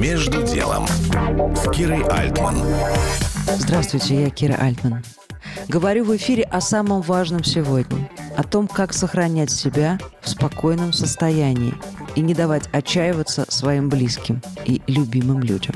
Между делом с Кирой Альтман. Здравствуйте, я Кира Альтман. Говорю в эфире о самом важном сегодня. О том, как сохранять себя в спокойном состоянии и не давать отчаиваться своим близким и любимым людям.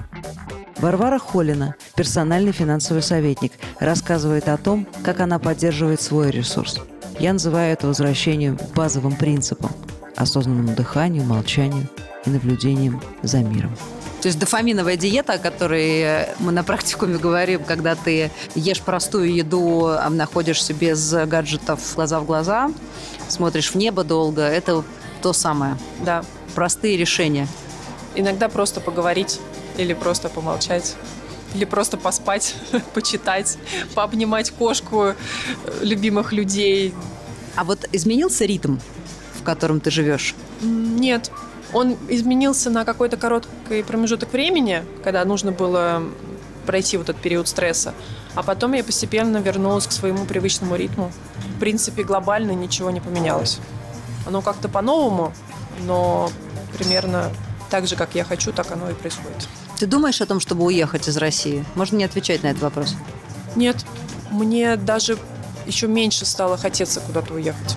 Варвара Холина, персональный финансовый советник, рассказывает о том, как она поддерживает свой ресурс. Я называю это возвращением базовым принципам – осознанному дыханию, молчанию и наблюдением за миром. То есть дофаминовая диета, о которой мы на практикуме говорим, когда ты ешь простую еду, а находишься без гаджетов глаза в глаза, смотришь в небо долго, это то самое. Да. Простые решения. Иногда просто поговорить или просто помолчать. Или просто поспать, почитать, пообнимать кошку, э, любимых людей. А вот изменился ритм, в котором ты живешь? Нет, он изменился на какой-то короткий промежуток времени, когда нужно было пройти вот этот период стресса. А потом я постепенно вернулась к своему привычному ритму. В принципе, глобально ничего не поменялось. Оно как-то по-новому, но примерно так же, как я хочу, так оно и происходит. Ты думаешь о том, чтобы уехать из России? Можно не отвечать на этот вопрос. Нет, мне даже еще меньше стало хотеться куда-то уехать.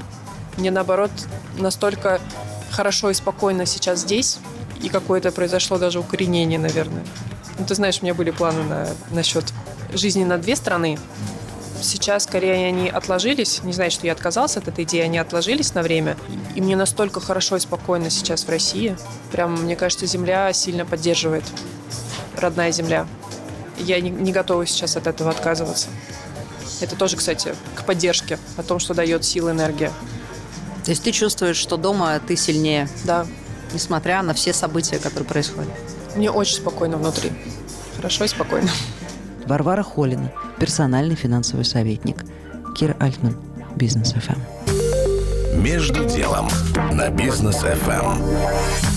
Мне наоборот настолько хорошо и спокойно сейчас здесь, и какое-то произошло даже укоренение, наверное. Ну, ты знаешь, у меня были планы на, насчет жизни на две страны. Сейчас скорее они отложились. Не знаю, что я отказался от этой идеи, они отложились на время. И мне настолько хорошо и спокойно сейчас в России. Прям, мне кажется, земля сильно поддерживает. Родная земля. Я не, не готова сейчас от этого отказываться. Это тоже, кстати, к поддержке, о том, что дает силы, энергия. То есть ты чувствуешь, что дома ты сильнее? Да. Несмотря на все события, которые происходят? Мне очень спокойно внутри. Хорошо и спокойно. Варвара Холина, персональный финансовый советник. Кира Альтман, Бизнес ФМ. Между делом на бизнес ФМ.